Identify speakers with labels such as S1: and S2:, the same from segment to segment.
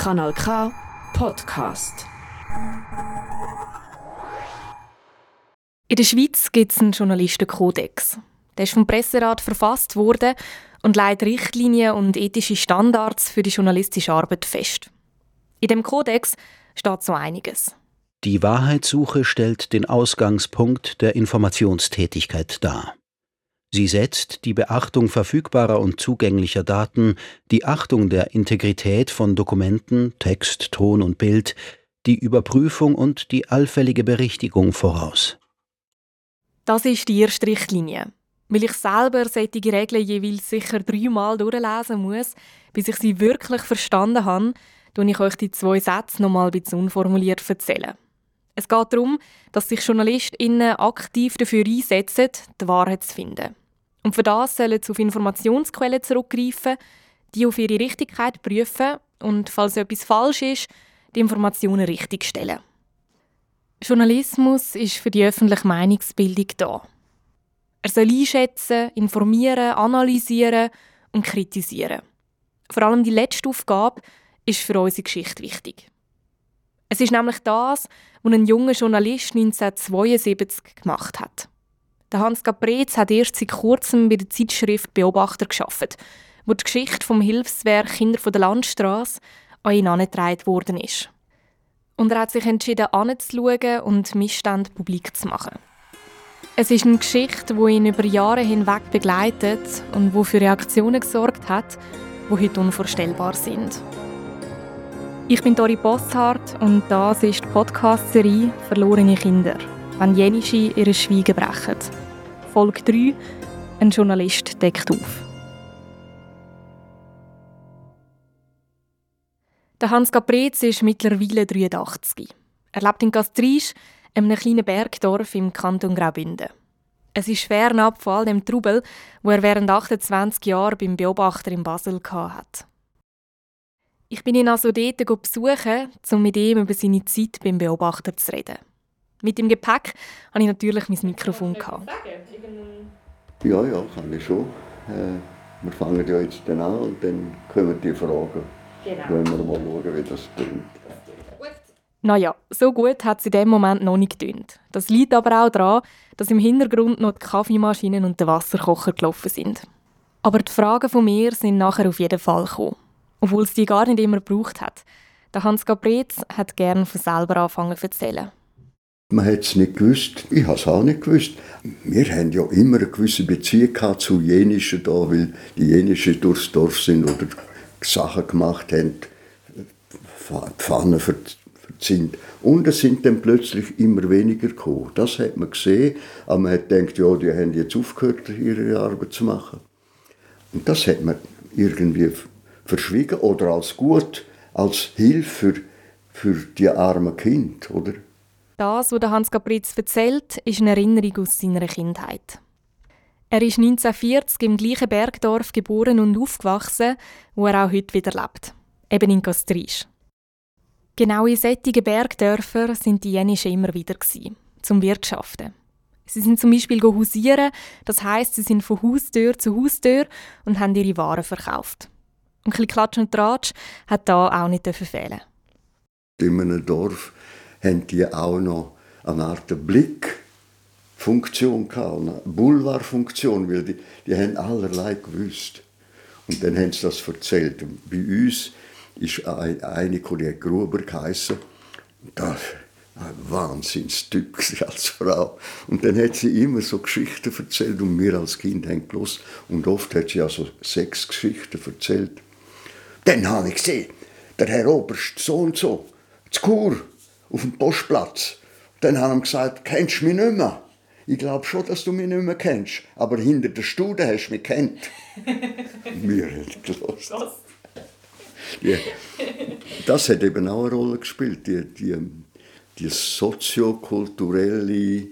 S1: Kanal K Podcast.
S2: In der Schweiz gibt es einen Journalistenkodex. Der ist vom Presserat verfasst worden und legt Richtlinien und ethische Standards für die journalistische Arbeit fest. In dem Kodex steht so einiges.
S3: Die Wahrheitssuche stellt den Ausgangspunkt der Informationstätigkeit dar. Sie setzt die Beachtung verfügbarer und zugänglicher Daten, die Achtung der Integrität von Dokumenten, Text, Ton und Bild, die Überprüfung und die allfällige Berichtigung voraus.
S2: Das ist die erste Richtlinie. Weil ich selber solche Regeln jeweils sicher dreimal durchlesen muss, bis ich sie wirklich verstanden habe, tue ich euch die zwei Sätze noch mal ein bisschen unformuliert erzählen. Es geht darum, dass sich JournalistInnen aktiv dafür einsetzen, die Wahrheit zu finden. Und für das sollen sie auf Informationsquellen zurückgreifen, die auf ihre Richtigkeit prüfen und, falls etwas falsch ist, die Informationen richtigstellen. Journalismus ist für die öffentliche Meinungsbildung da. Er soll einschätzen, informieren, analysieren und kritisieren. Vor allem die letzte Aufgabe ist für unsere Geschichte wichtig. Es ist nämlich das, was ein junger Journalist 1972 gemacht hat. Der Hans Caprez hat erst seit kurzem bei der Zeitschrift Beobachter geschafft, wo die Geschichte vom Hilfswerk Kinder von der Landstraße an ihn angetragen worden ist. Und er hat sich entschieden, anzuschauen und Missstände publik zu machen. Es ist eine Geschichte, die ihn über Jahre hinweg begleitet und wo für Reaktionen gesorgt hat, die heute unvorstellbar sind. Ich bin Dori Bosshardt und das ist die Podcast-Serie «Verlorene Kinder», wenn Jenische ihre Schweigen brechen. Folge 3 «Ein Journalist deckt auf». Der Hans Caprez ist mittlerweile 83. Er lebt in Gastrisch, einem kleinen Bergdorf im Kanton Graubünden. Es ist fernab von all dem Trubel, wo er während 28 Jahren beim Beobachter in Basel hatte. Ich bin ihn also dort besuchen, um mit ihm über seine Zeit beim Beobachter zu reden. Mit dem Gepäck hatte ich natürlich mein Mikrofon.
S4: Ja, ja, kann ich schon. Äh, wir fangen ja jetzt dann an und dann können wir die fragen. Genau. Wenn wir mal schauen, wie das klingt.
S2: Naja, so gut hat es in dem Moment noch nicht getönt. Das liegt aber auch daran, dass im Hintergrund noch die Kaffeemaschinen und der Wasserkocher gelaufen sind. Aber die Fragen von mir sind nachher auf jeden Fall gekommen. Obwohl es die gar nicht immer gebraucht hat. Der Hans Caprez hat gerne von selber angefangen zu erzählen.
S4: Man hat es nicht gewusst. Ich habe es auch nicht gewusst. Wir haben ja immer eine gewisse Beziehung zu Jenischen da, weil die Jenischen durchs Dorf sind oder Sachen gemacht haben, Pfannen sind. Und es sind dann plötzlich immer weniger gekommen. Das hat man gesehen, aber man hat gedacht, ja, die haben jetzt aufgehört, ihre Arbeit zu machen. Und das hat man irgendwie verschwiegen oder als gut, als Hilfe für, für die armen Kinder, oder?
S2: Das, was Hans Capritz erzählt, ist eine Erinnerung aus seiner Kindheit. Er ist 1940 im gleichen Bergdorf geboren und aufgewachsen, wo er auch heute wieder lebt. Eben in Gastrisch. Genau in solchen Bergdörfern sind die Jenischen immer wieder gewesen, zum Wirtschaften. Sie sind zum Beispiel hausieren, das heißt, sie sind von Haustür zu Haustür und haben ihre Waren verkauft. Ein bisschen Klatsch und Tratsch hat da auch nicht fehlen.
S4: In einem Dorf haben die auch noch eine Art Blick Funktion gehabt, eine Boulevardfunktion, weil die, die haben allerlei gewusst. Und dann haben sie das erzählt. Und bei uns ist eine Kollegin Gruber geheißen. Das ein Wahnsinnstyp als Frau. Und dann hat sie immer so Geschichten erzählt und mir als Kind haben gelassen. Und oft hat sie also sechs Geschichten erzählt. Dann habe ich gesehen, der Herr Oberst so und so, zu Kur, auf dem Postplatz. Dann haben sie gesagt, kennst du mich nicht mehr? ich glaube schon, dass du mich nicht mehr kennst. Aber hinter der Stude hast du mich kennt. Mir hat gelost. Ja. Das hat eben auch eine Rolle gespielt, die, die, die soziokulturelle äh,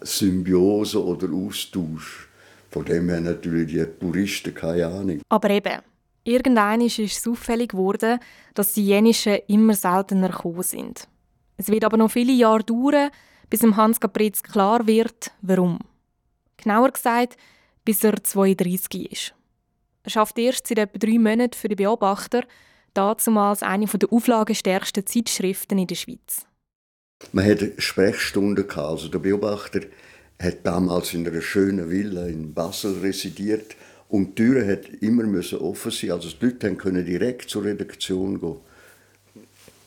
S4: Symbiose oder Austausch. Von dem haben natürlich die Touristen keine Ahnung.
S2: Aber eben, irgendwann ist es auffällig geworden, dass die Jenischen immer seltener gekommen sind. Es wird aber noch viele Jahre dauern, bis Hans Capritz klar wird, warum. Genauer gesagt, bis er 32 ist. Er schafft erst seit etwa drei Monaten für die Beobachter, dazumals eine der auflagenstärksten Zeitschriften in der Schweiz.
S4: Man hatte Sprechstunden. Also der Beobachter hat damals in einer schönen Villa in Basel residiert und die Türen hat immer offen sein. Also die Leute können direkt zur Redaktion gehen,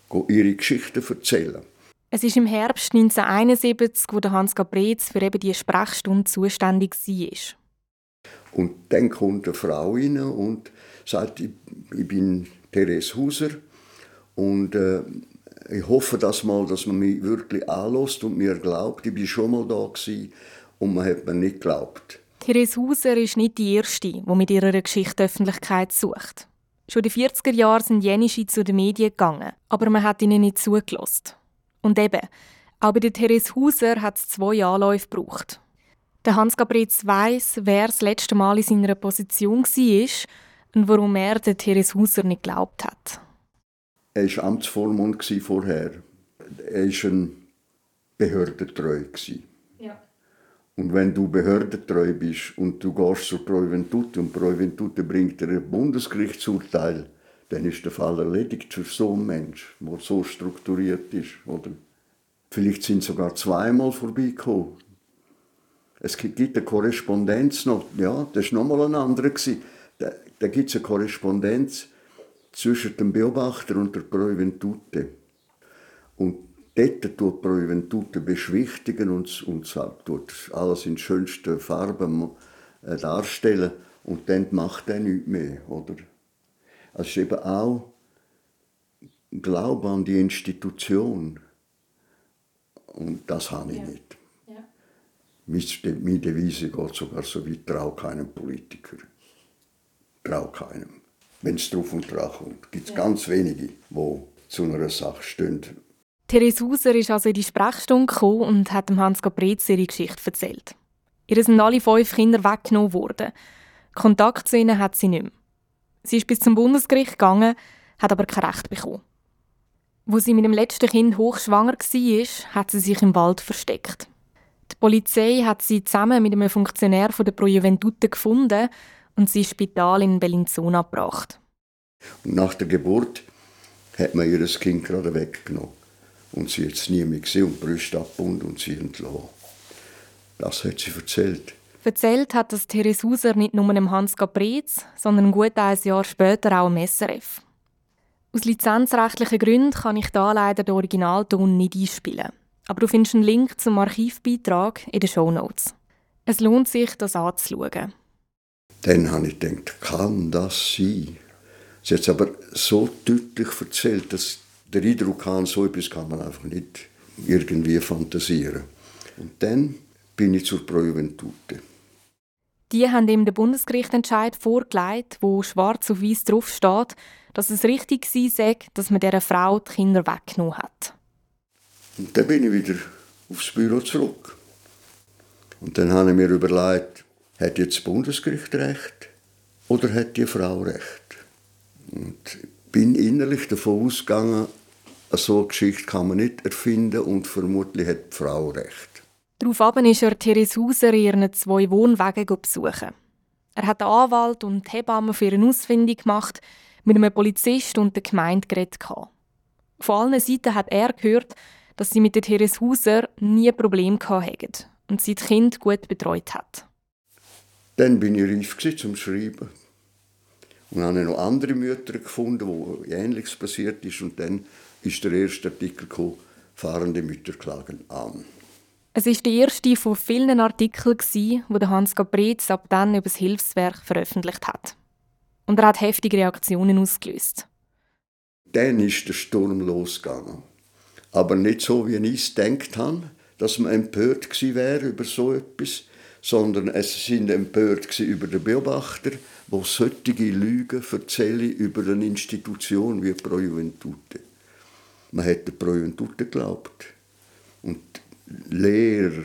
S4: gehen ihre Geschichten erzählen.
S2: Es ist im Herbst 1971, wo Hans Gabretz für eben die Sprechstunde zuständig war.
S4: Und dann kommt eine Frau rein und sagt, ich, ich bin Therese Hauser und äh, ich hoffe das mal, dass man mich wirklich anlässt und mir glaubt. Ich bin schon mal da gewesen und man hat mir nicht geglaubt.
S2: Therese Hauser ist nicht die Erste, die mit ihrer Geschichte Öffentlichkeit sucht. Schon in den 40er Jahren sind jenische zu den Medien gegangen, aber man hat ihnen nicht zugelassen. Und eben, auch bei Therese Hauser hat es zwei Anläufe gebraucht. Der Hans Gabritz weiss, wer das letzte Mal in seiner Position war und warum er der Therese Hauser nicht geglaubt hat.
S4: Er war Amtsvormund vorher. Er war ein behördentreu. Und wenn du behördentreu bist und du gehst zur Proiventute und Proiventute bringt dir ein Bundesgerichtsurteil, dann ist der Fall erledigt für so einen Mensch, der so strukturiert ist. Oder vielleicht sind sogar zweimal vorbeigekommen. Es gibt eine Korrespondenz noch, ja, das war nochmal ein anderer. Da, da gibt es eine Korrespondenz zwischen dem Beobachter und der Proeventute. Und dort tut die beschwichtigen und, und tut alles in schönsten Farben äh, darstellen. Und dann macht er nichts mehr. Oder? Also es ist eben auch Glaube an die Institution. Und das habe ich ja. nicht. Ja. Meine Devise geht sogar so weit, trau keinem Politiker. Trau keinem wenn es drauf und dran kommt. gibt es ja. ganz wenige, die zu einer Sache stehen.
S2: Therese Hauser ist also in die Sprechstunde gekommen und hat dem Hans Gabretz ihre Geschichte erzählt. Ihr sind alle fünf Kinder weggenommen worden. Kontakt zu ihnen hat sie nicht mehr. Sie ist bis zum Bundesgericht gegangen, hat aber kein Recht bekommen. Wo sie mit dem letzten Kind hochschwanger war, hat sie sich im Wald versteckt. Die Polizei hat sie zusammen mit einem Funktionär von der Pro Juventute gefunden und sie ins Spital in Bellinzona gebracht.
S4: Und nach der Geburt hat man ihr Kind gerade weggenommen. Und sie hat es nie mehr gesehen und Brüste abgebunden und sie entlassen. Das hat sie erzählt.
S2: Erzählt hat das Therese Hauser nicht nur dem Hans Gabretz, sondern gut ein Jahr später auch im SRF. Aus lizenzrechtlichen Gründen kann ich da leider den Originalton nicht einspielen. Aber du findest einen Link zum Archivbeitrag in den Show Notes. Es lohnt sich, das anzuschauen.
S4: Dann habe ich gedacht, kann das sein? Sie hat es aber so deutlich erzählt, dass der Eindruck kam, so etwas kann man einfach nicht irgendwie fantasieren. Und dann bin ich zur Pro Juventute.
S2: Die haben ihm den Bundesgerichtentscheid vorgelegt, wo schwarz auf weiß drauf steht, dass es richtig sei, dass man dieser Frau die Kinder weggenommen hat.
S4: Und dann bin ich wieder aufs Büro zurück. Und dann habe ich mir überlegt, hat jetzt das Bundesgericht recht oder hat die Frau recht? Und bin innerlich davon ausgegangen, so eine Geschichte kann man nicht erfinden und vermutlich hat die Frau recht.
S2: Daraufhin ist er Therese Hauser in ihren zwei Wohnwagen besuchen. Er hat den Anwalt und die Hebamme für eine Ausfindung gemacht, mit einem Polizist und der Gemeinde geredet. Von allen Seiten hat er gehört, dass sie mit der Therese Hauser nie Probleme hatten und sie das Kind gut betreut hat.
S4: Dann bin ich reif zum Schreiben. Und habe noch andere Mütter gefunden, wo Ähnliches passiert ist. Und dann ist der erste Artikel gekommen, fahrende Mütter klagen an.
S2: Es ist der erste von vielen Artikeln, die Hans Gabretz ab dann über das Hilfswerk veröffentlicht hat. Und er hat heftige Reaktionen ausgelöst.
S4: Dann ist der Sturm losgegangen. Aber nicht so, wie ich es gedacht habe, dass man empört wäre über so etwas, sondern es sind empört über den Beobachter, wo solche Lügen erzählen über eine Institution wie Pro Juventute. Man hat der Pro Juventute geglaubt. Und Lehrer,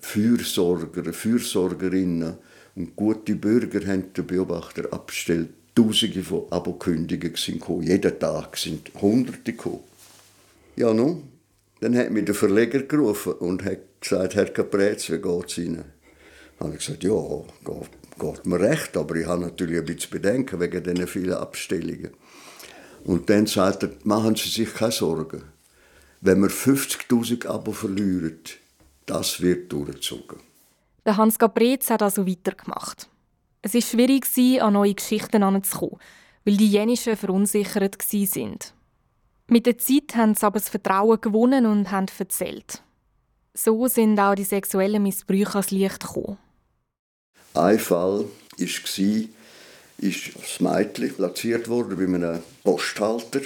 S4: Fürsorger, Fürsorgerinnen und gute Bürger haben den Beobachter abgestellt. Tausende von Abokündigungen sind gekommen. Jeden Tag sind Hunderte gekommen. Ja, nun, dann hat mich der Verleger gerufen und hat gesagt, Herr Caprez, wie geht es Ihnen? habe ich gesagt, ja, geht, geht mir recht, aber ich habe natürlich ein bisschen Bedenken wegen diesen vielen Abstellungen. Und dann sagt er, machen Sie sich keine Sorgen. Wenn wir 50.000 Abo verlieren, das wird durchgezogen.
S2: Der Hans Gabrez hat also weitergemacht. Es war schwierig, an neue Geschichten heranzukommen, weil die jenischen verunsichert waren. Mit der Zeit haben sie aber das Vertrauen gewonnen und haben erzählt. So sind auch die sexuellen Missbrüche ans Licht gekommen.
S4: Ein Fall war, ist das Mädchen platziert worden bei einem Posthalter.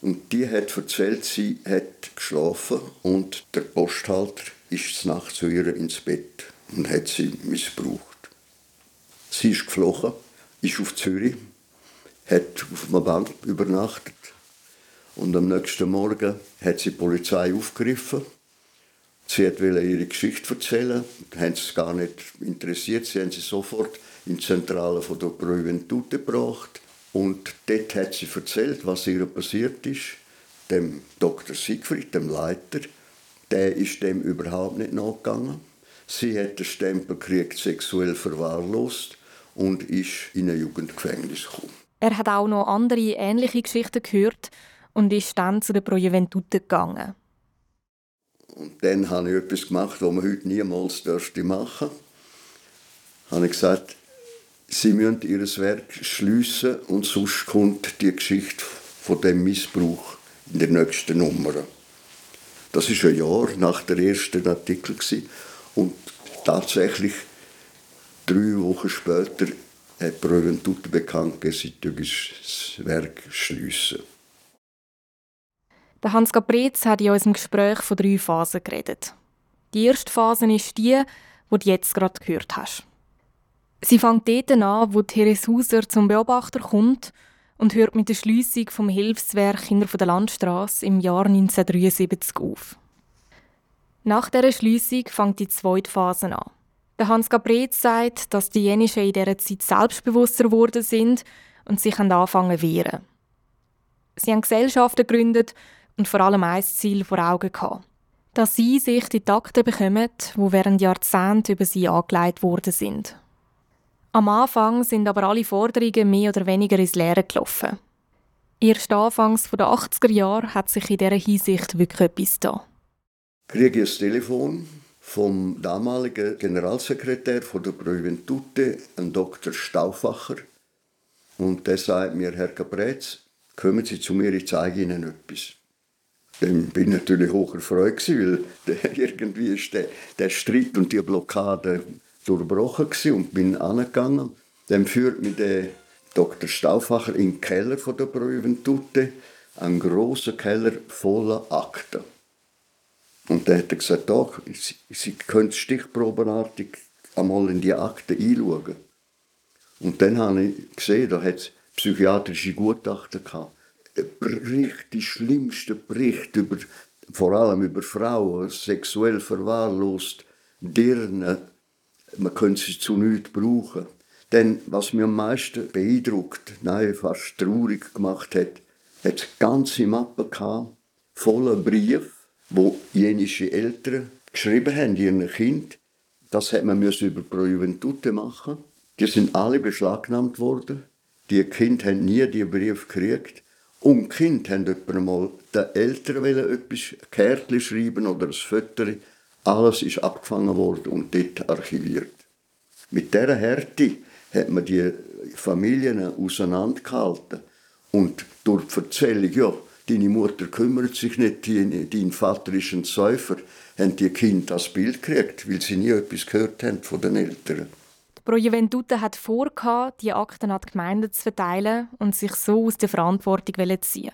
S4: Und die hat erzählt, sie hat geschlafen und der Posthalter ist nachts zu ihr ins Bett und hat sie missbraucht. Sie ist geflogen, ist auf Zürich, hat auf einer Bank übernachtet und am nächsten Morgen hat sie die Polizei aufgegriffen. Sie wollte ihre Geschichte erzählen, haben es gar nicht interessiert, sie haben sie sofort in die Zentrale von der Proventude gebracht. Und dort hat sie erzählt, was ihr passiert ist. Dem Dr. Siegfried, dem Leiter, der ist dem überhaupt nicht nachgegangen. Sie hat den Stempel gekriegt, sexuell verwahrlost und ist in ein Jugendgefängnis gekommen.
S2: Er hat auch noch andere ähnliche Geschichten gehört und ist dann zu der Pro Juventute gegangen.
S4: Und dann habe ich etwas gemacht, was man heute niemals machen dürfte. Habe ich gesagt, Sie müssen ihr Werk schliessen und sonst kommt die Geschichte von dem Missbrauch in der nächsten Nummer. Das ist ein Jahr nach der ersten Artikel und tatsächlich drei Wochen später hat Pröventute bekannt gegeben, sie das Werk schliessen.
S2: Der Hans Gabrez hat in unserem Gespräch von drei Phasen geredet. Die erste Phase ist die, die du jetzt gerade gehört hast. Sie fängt dort an, wo Therese Hauser zum Beobachter kommt und hört mit der Schliessung vom Hilfswerk Kinder der Landstraße im Jahr 1973 auf. Nach dieser Schliessung fängt die zweite Phase an. Der Hans Gabrez sagt, dass die Jenischen in dieser Zeit selbstbewusster geworden sind und sich anfangen zu wehren. Sie haben Gesellschaften gegründet und vor allem ein Ziel vor Augen gehabt. Dass sie sich die Takte bekommen, die während Jahrzehnten über sie angelegt worden sind. Am Anfang sind aber alle Forderungen mehr oder weniger ins Leere gelaufen. Erst anfangs der 80er Jahre hat sich in dieser Hinsicht wirklich etwas da.
S4: Kriege ich ein Telefon vom damaligen Generalsekretär von der Proventute, ein Dr. Stauffacher. Und der sagt mir, Herr Caprez, kommen Sie zu mir, ich zeige Ihnen etwas. Dann bin ich natürlich hoch erfreut, weil irgendwie ist der, der Streit und die Blockade durchbrochen und bin angegangen. Dann führt mich der Dr. Stauffacher in den Keller von der Prüventute, einen grossen Keller voller Akten. Und dann hat er gesagt, doch, Sie, Sie können stichprobenartig einmal in die Akten einschauen. Und dann habe ich gesehen, da hat es psychiatrische Gutachten gehabt. Bericht, die schlimmsten Berichte über, vor allem über Frauen, sexuell verwahrlost, Dirnen, man könnte sie zu nichts brauchen. Denn was mir am meisten beeindruckt, nein, fast traurig gemacht hat, hat ganze Mappe voller Briefe, wo jenische Eltern geschrieben haben, ihren Kind. Das hat man über Pro Juventute machen. Die sind alle beschlagnahmt worden. Die Kinder haben nie die Brief gekriegt. Und die Kinder haben mal den Eltern etwas Kärtchen schreiben oder ein Foto alles ist abgefangen worden und dort archiviert. Mit dieser Härte hat man die Familien auseinandergehalten. Und durch die Erzählung, ja, deine Mutter kümmert sich nicht, dein Vater ist ein Säufer, haben die Kinder das Bild gekriegt, weil sie nie etwas gehört haben von den Eltern.
S2: Pro Juventute hat vor, die Akten an die Gemeinden zu verteilen und sich so aus der Verantwortung zu ziehen.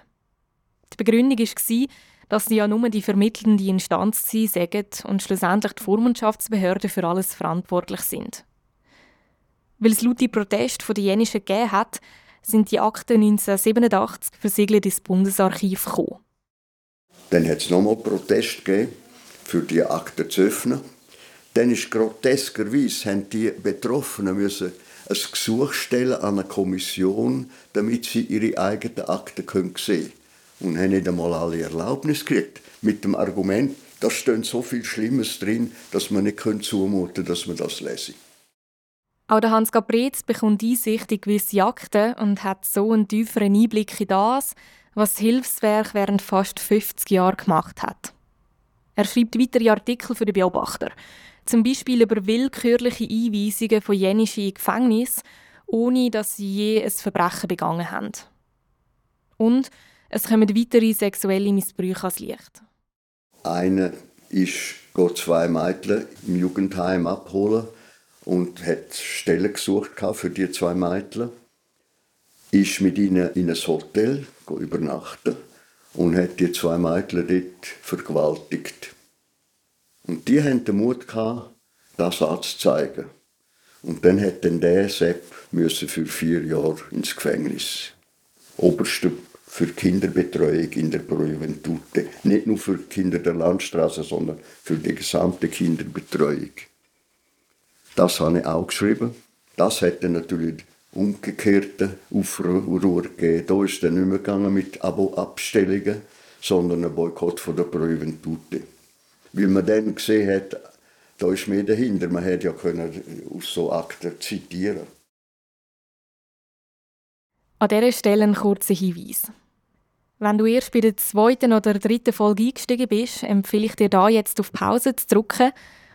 S2: Die Begründung war, dass sie ja nur die vermittelnde Instanz sagen und schlussendlich die Vormundschaftsbehörden für alles verantwortlich sind. Weil es laute Proteste von den Jenischen gegeben hat, sind die Akten 1987 versiegelt ins Bundesarchiv gekommen.
S4: Dann hat es nochmal Protest gegeben, für die Akten zu öffnen. Dann ist groteskerweise haben die Betroffenen müssen ein Gesuch stellen an eine Kommission, damit sie ihre eigenen Akten sehen können und haben nicht einmal alle Erlaubnis gekriegt. Mit dem Argument, da steht so viel Schlimmes drin, dass man nicht zumuten können, dass man das lese.
S2: Auch der Hans Gabrez bekommt Einsicht in gewisse Akten und hat so einen tieferen Einblick in das, was das Hilfswerk während fast 50 Jahren gemacht hat. Er schreibt weitere Artikel für den Beobachter, zum Beispiel über willkürliche Einweisungen von Jenischen in Gefängnis, ohne dass sie je ein Verbrechen begangen haben. Und es kommen weitere sexuelle Missbrüche ans Licht.
S4: Eine ist zwei Mädchen im Jugendheim abholen und hat Stellen gesucht für die zwei Mädchen. Ist mit ihnen in ein Hotel übernachten und hat die zwei Mädchen dort vergewaltigt. Und die hatten den Mut das anzuzeigen. Und dann hat dann der Sepp für vier Jahre ins Gefängnis. Oberste für Kinderbetreuung in der Juventute. Nicht nur für Kinder der Landstraße, sondern für die gesamte Kinderbetreuung. Das habe ich auch geschrieben. Das hätte natürlich umgekehrte Aufruhr gegeben. Da ist dann nicht mehr gegangen mit Abo-Abstellungen, sondern ein Boykott von der Juventute. Weil man dann gesehen hat, da ist mehr dahinter. Man hätte ja aus so Akten zitieren
S2: An dieser Stelle ein kurzer Hinweis. Wenn du erst bei der zweiten oder dritten Folge eingestiegen bist, empfehle ich dir da jetzt auf Pause zu drücken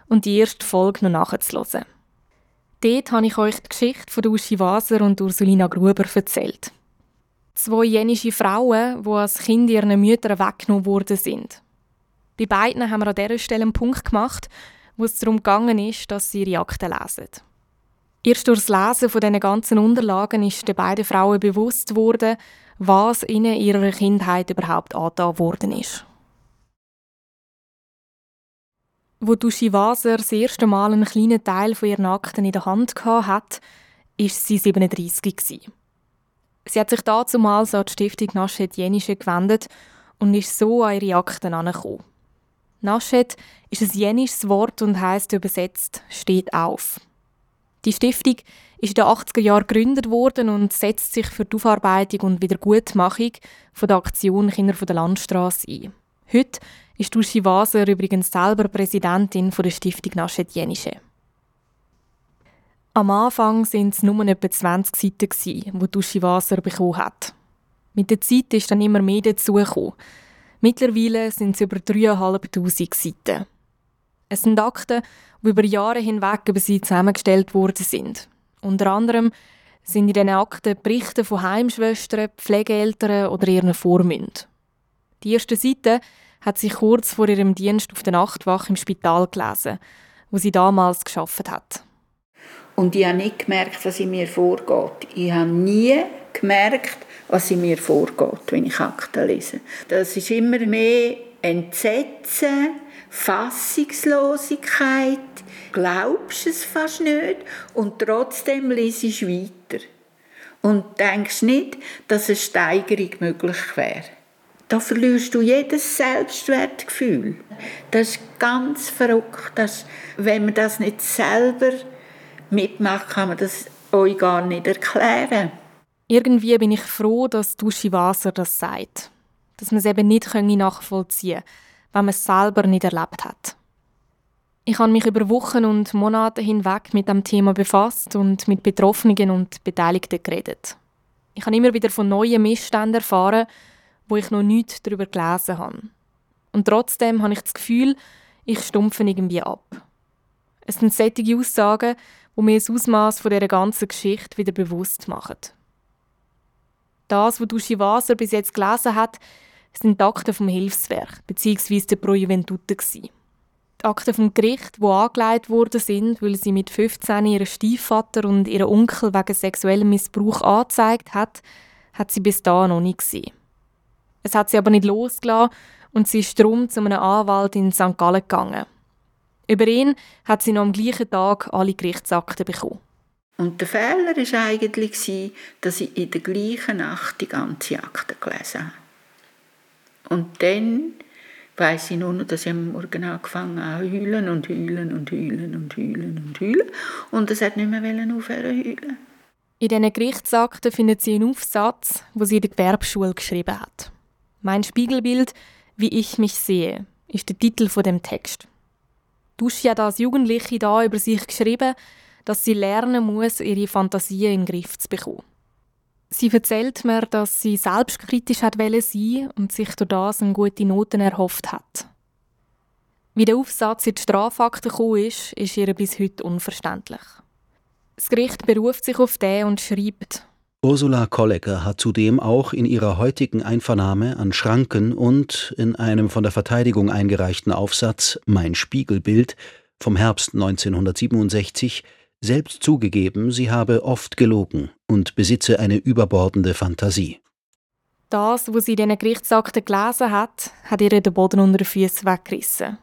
S2: und die erste Folge noch nachzuhören. Dort habe ich euch die Geschichte von Uschi Waser und Ursulina Gruber erzählt. Zwei jenische Frauen, die als Kind ihren Müttern weggenommen worden sind. Bei beiden haben wir an dieser Stelle einen Punkt gemacht, wo es darum gegangen ist, dass sie ihre Akten lesen. Erst durch das Lesen von diesen ganzen Unterlagen ist den beiden Frauen bewusst worden, was ihnen in ihrer Kindheit überhaupt angetan worden ist. Wo Duschi Waser das erste Mal einen kleinen Teil von ihren Akten in der Hand hatte, war sie 37. Sie hat sich damals an die Stiftung Naschet Jenische gewendet und ist so an ihre Akten angekommen. Naschet ist ein jenisches Wort und heißt übersetzt «steht auf». Die Stiftung ist in den 80er Jahren gegründet worden und setzt sich für die Aufarbeitung und Wiedergutmachung von der Aktion Kinder von der Landstraße ein. Heute ist Uschi Waser übrigens selber Präsidentin der Stiftung Naschet Jenische. Am Anfang waren es nur etwa 20 Seiten, die Uschi Waser bekommen hat. Mit der Zeit ist dann immer mehr dazugekommen. Mittlerweile sind es über 3'500 Seiten. Es sind Akten, die über Jahre hinweg über sie zusammengestellt worden sind. Unter anderem sind in diesen Akten Berichte von Heimschwestern, Pflegeeltern oder ihren Vormünden. Die erste Seite hat sie kurz vor ihrem Dienst auf der Nachtwache im Spital gelesen, wo sie damals geschafft hat.
S5: Und ich habe nicht gemerkt, was in mir vorgeht. Ich habe nie gemerkt, was in mir vorgeht, wenn ich Akten lese. Das ist immer mehr Entsetzen, Fassungslosigkeit, glaubst es fast nicht und trotzdem lese ich weiter. Und denkst nicht, dass eine Steigerung möglich wäre. Da verlierst du jedes Selbstwertgefühl. Das ist ganz verrückt. Dass, wenn man das nicht selber mitmacht, kann man das euch gar nicht erklären.
S2: Irgendwie bin ich froh, dass Duschi Wasser das sagt. Dass man es eben nicht nachvollziehen kann wenn man es selber nicht erlebt hat. Ich habe mich über Wochen und Monate hinweg mit dem Thema befasst und mit Betroffenen und Beteiligten geredet. Ich habe immer wieder von neuen Missständen erfahren, wo ich noch nichts darüber gelesen habe. Und trotzdem habe ich das Gefühl, ich stumpfe irgendwie ab. Es sind solche Aussagen, die mir das Ausmaß dieser ganzen Geschichte wieder bewusst machen. Das, was Duschi Waser bis jetzt gelesen hat, sind die Akten vom Hilfswerk bzw. der Pro Juventute. Die Akten vom Gericht, die angelegt worden sind, weil sie mit 15 ihren Stiefvater und ihren Onkel wegen sexuellem Missbrauch angezeigt hat, hat sie bis dahin noch nicht gesehen. Es hat sie aber nicht losgelassen und sie ist darum zu einem Anwalt in St. Gallen gegangen. Über ihn hat sie noch am gleichen Tag alle Gerichtsakten bekommen.
S5: Und der Fehler war eigentlich, dass ich in der gleichen Nacht die ganze Akte gelesen habe. Und dann weiß ich nur noch, dass ich am Morgen angefangen habe heulen und heulen und heulen und heulen und heulen. Und es hat nicht mehr aufhören heulen.
S2: In diesen Gerichtsakten findet sie einen Aufsatz, wo sie in der Gewerbeschule geschrieben hat. Mein Spiegelbild, wie ich mich sehe, ist der Titel von dem Text. Duschi hat als Jugendliche da über sich geschrieben, dass sie lernen muss, ihre Fantasie in den Griff zu bekommen. Sie erzählt mir, dass sie selbstkritisch hat sein und sich durch das eine gute Noten erhofft hat. Wie der Aufsatz in die Strafakte gekommen ist, ist ihr bis heute unverständlich. Das Gericht beruft sich auf den und schreibt,
S3: Ursula Kollegger hat zudem auch in ihrer heutigen Einvernahme an Schranken und in einem von der Verteidigung eingereichten Aufsatz Mein Spiegelbild vom Herbst 1967 selbst zugegeben, sie habe oft gelogen und besitze eine überbordende Fantasie.
S2: Das, was sie in diesen Gerichtsakten gelesen hat, hat ihr den Boden unter den Füßen weggerissen.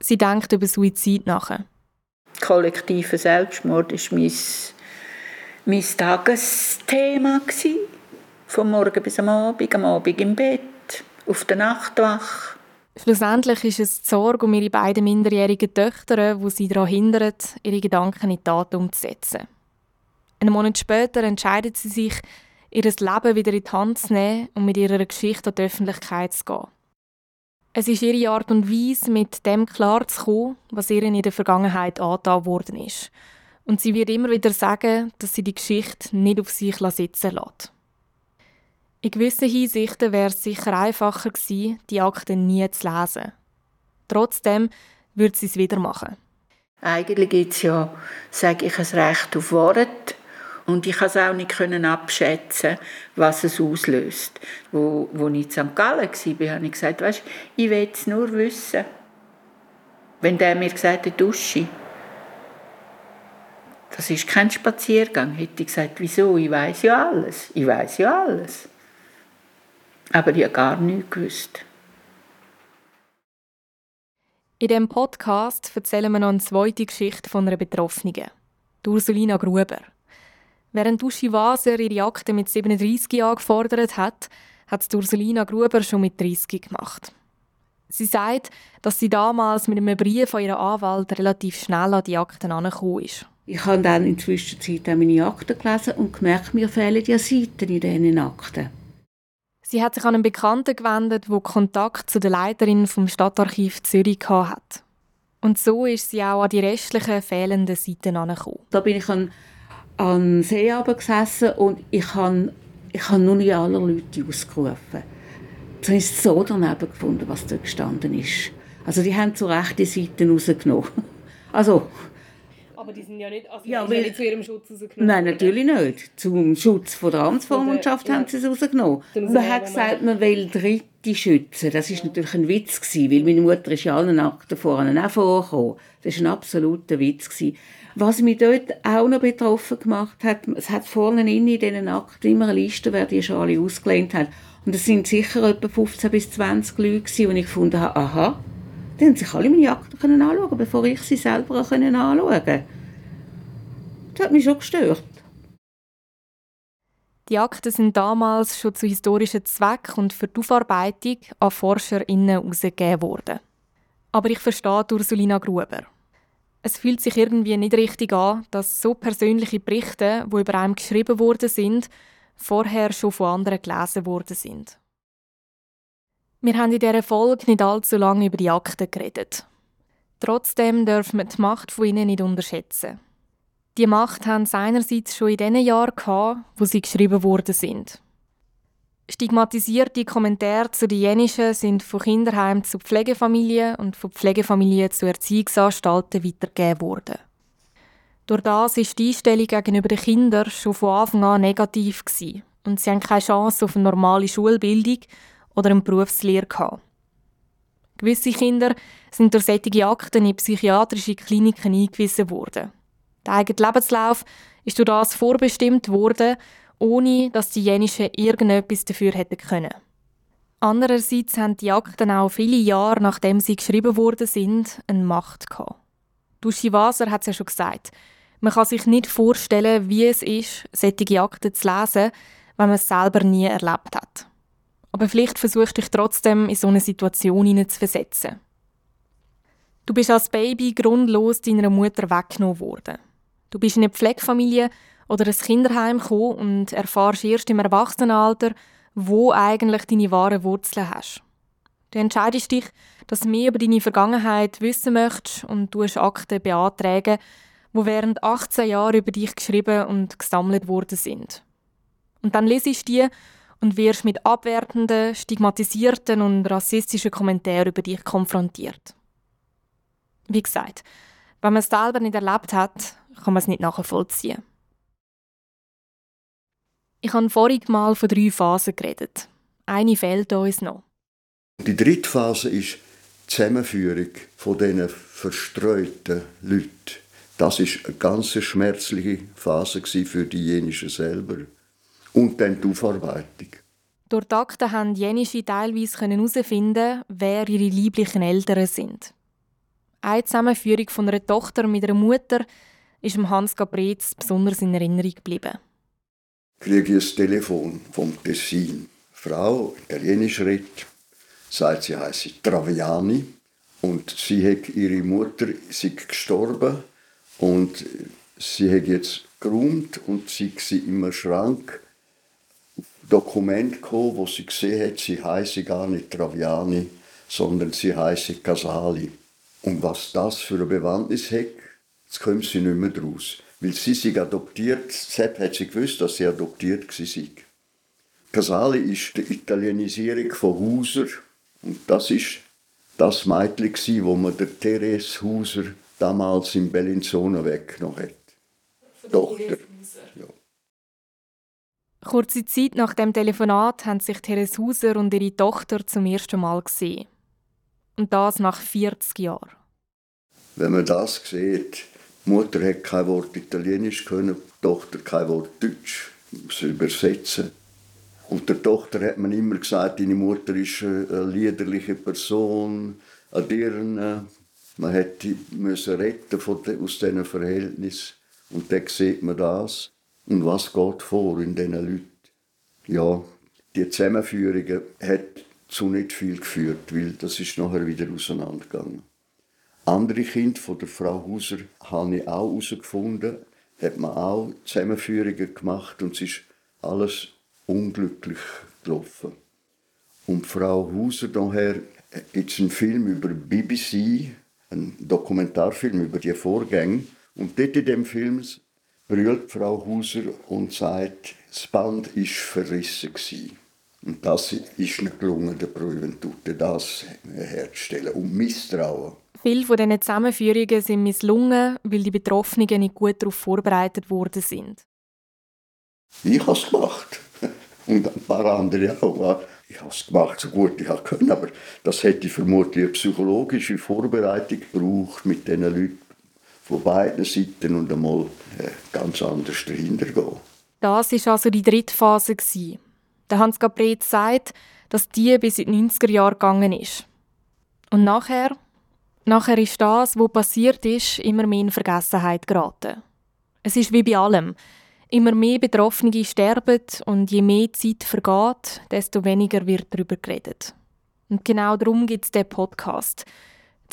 S2: Sie denkt über Suizid nach.
S5: Kollektiver Selbstmord war mein, mein Tagesthema. Vom Morgen bis am Abend, am Abend im Bett, auf der Nachtwache.
S2: Schlussendlich ist es die Sorge um ihre beiden minderjährigen Töchter, die sie daran hindert, ihre Gedanken in Taten umzusetzen. Einen Monat später entscheidet sie sich, ihr Leben wieder in die Hand zu nehmen und mit ihrer Geschichte an die Öffentlichkeit zu gehen. Es ist ihre Art und Weise, mit dem klarzukommen, was ihr in der Vergangenheit angetan worden ist. Und sie wird immer wieder sagen, dass sie die Geschichte nicht auf sich sitzen lässt. In gewissen Hinsichten wäre es sicher einfacher gewesen, die Akten nie zu lesen. Trotzdem würde sie es wieder machen.
S5: Eigentlich gibt es ja, sage ich, ein Recht auf Wort. Und ich konnte es auch nicht abschätzen, was es auslöst. Wo, wo ich in St. Gallen war, habe ich gesagt, weißt, ich will es nur wissen. Wenn der mir gesagt hat, Dusche, das ist kein Spaziergang, hätte ich gesagt, wieso? Ich weiß ja alles. Ich weiß ja alles. Aber ich habe gar nichts gewusst.
S2: In diesem Podcast erzählen wir noch eine zweite Geschichte von einer Betroffenen, Ursulina Gruber. Während Uschi Waser ihre Akte mit 37 angefordert hat, hat es Ursulina Gruber schon mit 30 gemacht. Sie sagt, dass sie damals mit einem Brief von ihrem Anwalt relativ schnell an die Akten angekommen ist.
S6: Ich habe dann in der Zwischenzeit meine Akten gelesen und gemerkt, mir fehlen ja Seiten in diesen Akten.
S2: Sie hat sich an einen Bekannten gewendet, der Kontakt zu der Leiterin vom Stadtarchiv Zürich hat. Und so ist sie auch an die restlichen fehlenden Seiten angekommen.
S6: Da bin ich an, an See gesessen und ich habe ich habe nur nicht alle Leute ausgerufen. Dann ist so daneben gefunden, was da gestanden ist. Also die haben zu Recht die Seiten rausgenommen. Also
S2: aber die sind ja nicht, also
S6: ja,
S2: weil, nicht zu ihrem Schutz rausgenommen
S6: Nein, natürlich nicht. Zum Schutz von der Amtsvormundschaft haben sie es rausgenommen. Man hat gesagt, man will Dritte schützen. Das war natürlich ein Witz, gewesen, weil meine Mutter ist ja allen Akten vorne auch vorgekommen. Das war ein absoluter Witz. Gewesen. Was mich dort auch noch betroffen gemacht hat, es hat vorne in diesen Akten immer eine Liste, wer die schon alle ausgelehnt hat. Und es sind sicher etwa 15 bis 20 Leute, gewesen, die ich gefunden habe, aha, die haben sich alle meine Akten anschauen bevor ich sie selber anschauen konnte. Das hat mich schon gestört.
S2: Die Akten sind damals schon zu historischen Zwecken und für die Aufarbeitung an ForscherInnen herausgegeben worden. Aber ich verstehe Ursulina Gruber. Es fühlt sich irgendwie nicht richtig an, dass so persönliche Berichte, die über einen geschrieben worden sind, vorher schon von anderen gelesen worden sind. Wir haben in dieser Folge nicht allzu lange über die Akten geredet. Trotzdem dürfen wir die Macht von ihnen nicht unterschätzen. Die Macht haben sie einerseits schon in den Jahren gehabt, wo sie geschrieben worden sind. Stigmatisierte Kommentare zu den Jenischen sind von Kinderheimen zu Pflegefamilien und von Pflegefamilien zu Erziehungsanstalten weitergegeben worden. Durch das war die Einstellung gegenüber den Kindern schon von Anfang an negativ gewesen und sie haben keine Chance auf eine normale Schulbildung oder eine Berufslehre. Gewisse Kinder sind durch solche Akten in psychiatrische Kliniken eingewiesen worden. Der eigene Lebenslauf ist durch das vorbestimmt worden, ohne dass die Jenischen irgendetwas dafür hätten können. Andererseits haben die Akten auch viele Jahre nachdem sie geschrieben worden sind, eine Macht gehabt. Duschi Waser hat es ja schon gesagt. Man kann sich nicht vorstellen, wie es ist, solche Akten zu lesen, wenn man es selber nie erlebt hat. Aber vielleicht versuchst du dich trotzdem in so eine Situation zu versetzen. Du bist als Baby grundlos deiner Mutter weggenommen worden. Du bist in eine Pflegefamilie oder ein Kinderheim gekommen und erfahrst erst im Erwachsenenalter, wo eigentlich deine wahren Wurzeln hast. Du entscheidest dich, dass du mehr über deine Vergangenheit wissen möchtest und du Akten beantragen, wo während 18 Jahren über dich geschrieben und gesammelt worden sind. Und dann lesest du die und wirst mit abwertenden, stigmatisierten und rassistischen Kommentaren über dich konfrontiert. Wie gesagt, wenn man es selber nicht erlebt hat, kann man es nicht nachvollziehen. Ich habe vorhin mal von drei Phasen geredet. Eine fehlt uns noch.
S4: Die dritte Phase ist die Zusammenführung von diesen verstreuten Leuten. Das ist eine ganz schmerzliche Phase für die Jenischen selber. Und dann die Aufarbeitung.
S2: Durch die Akten konnten Jenische teilweise herausfinden, wer ihre lieblichen Eltern sind. Eine Zusammenführung von einer Tochter mit einer Mutter ist Hans Gabretz besonders in Erinnerung geblieben.
S4: Kriege ich ein Telefon vom Tessin. Frau, italienisch redet, sagt, sie heiße Traviani und sie hat ihre Mutter sie gestorben und sie hat jetzt geräumt und sie war im Schrank Dokument gekommen, wo sie gesehen hat, sie heiße gar nicht Traviani, sondern sie heiße Casali. Und was das für eine Bewandtnis hat, jetzt kommt sie nicht mehr draus. Weil sie sich adoptiert, Sepp hat sie gewusst, dass sie adoptiert war. Casali ist die Italienisierung von Hauser. Und das ist das Mädchen, wo man der Therese Hauser damals in Bellinzona weggenommen hat. Tochter. Ja.
S2: Kurze Zeit nach dem Telefonat haben sich Therese Hauser und ihre Tochter zum ersten Mal gesehen. Und das nach 40 Jahren.
S4: Wenn man das sieht, die Mutter hat kein Wort Italienisch können, die Tochter kein Wort Deutsch, muss übersetzen. Und der Tochter hat man immer gesagt, deine Mutter ist eine liederliche Person, an deren man hätte müssen retten von aus diesen Verhältnissen. Und dann sieht man das. Und was geht vor in diesen Leuten? Ja, die Zusammenführung hat zu nicht viel geführt, weil das ist nachher wieder auseinandergegangen. Andere Kinder von der Frau Hauser habe ich auch herausgefunden, hat man auch Zusammenführungen gemacht und es ist alles unglücklich gelaufen. Und Frau Hauser daher gibt es einen Film über BBC, einen Dokumentarfilm über die Vorgänge. Und dort in dem Film brüllt Frau Hauser und sagt, das Band war verrissen. Gewesen. Und das ist nicht gelungen, der Proventute das herzustellen. Und Misstrauen.
S2: Viele von diesen Zusammenführungen sind misslungen, weil die Betroffenen nicht gut darauf vorbereitet worden sind.
S4: Ich habe es gemacht. Und ein paar andere auch. Ich habe es gemacht, so gut ich konnte. Aber das hätte vermutlich eine psychologische Vorbereitung gebraucht mit diesen Leuten von beiden Seiten und einmal äh, ganz anders dahinter gehen.
S2: Das war also die dritte Phase. Der Hans Gabret sagt, dass die bis in die 90er Jahre gegangen ist. Und nachher? Nachher ist das, was passiert ist, immer mehr in Vergessenheit geraten. Es ist wie bei allem. Immer mehr Betroffene sterben und je mehr Zeit vergeht, desto weniger wird darüber geredet. Und genau darum gibt es diesen Podcast,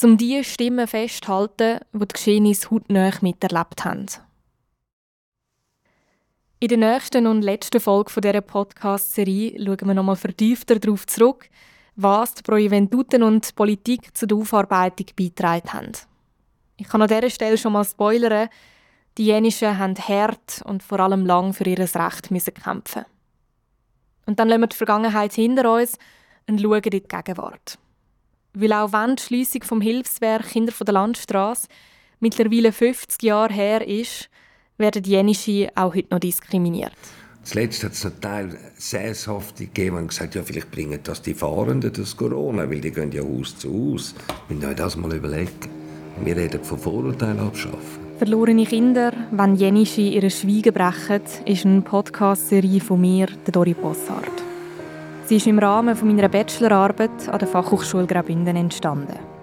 S2: um die Stimmen festzuhalten, die die Geschehnisse hautnah miterlebt haben. In der nächsten und letzten Folge dieser Podcast-Serie schauen wir nochmal vertiefter darauf zurück, was die Pro Juventuten und die Politik zur Aufarbeitung beigetragen haben. Ich kann an dieser Stelle schon mal spoilern, die Jenischen haben hart und vor allem lang für ihr Recht müssen kämpfen. Und dann lassen wir die Vergangenheit hinter uns und schauen in die Gegenwart. Weil auch wenn die Schliessung vom Hilfswerk Kinder von der Landstraße mittlerweile 50 Jahre her ist, werden Jenische auch heute noch diskriminiert.
S7: Zuletzt hat es einen Teil Sesshafte gegeben, die gesagt ja, vielleicht bringen das die Fahrenden das Corona, weil die gehen ja Haus zu Haus. Müssen euch das mal überlegen. Wir reden von Vorurteilen abschaffen.
S2: Verlorene Kinder, wenn Jenische ihre Schweigen brechen, ist eine Podcast-Serie von mir, der Dori Bossart. Sie ist im Rahmen meiner Bachelorarbeit an der Fachhochschule Graubünden entstanden.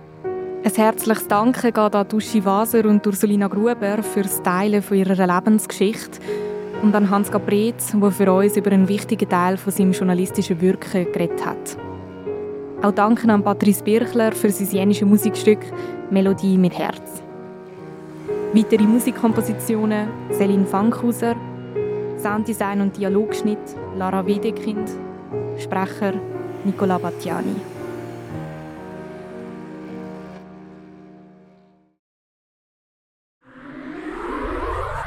S2: Ein herzliches Danke geht an Duschi Waser und Ursulina Gruber für das Teilen von ihrer Lebensgeschichte und an Hans Gabretz, der für uns über einen wichtigen Teil von seinem journalistischen Wirken geredet hat. Auch danke an Patrice Birchler für sein jenische Musikstück «Melodie mit Herz». Weitere Musikkompositionen Celine Fankhauser, Sounddesign und Dialogschnitt Lara Wedekind, Sprecher Nicola Battiani.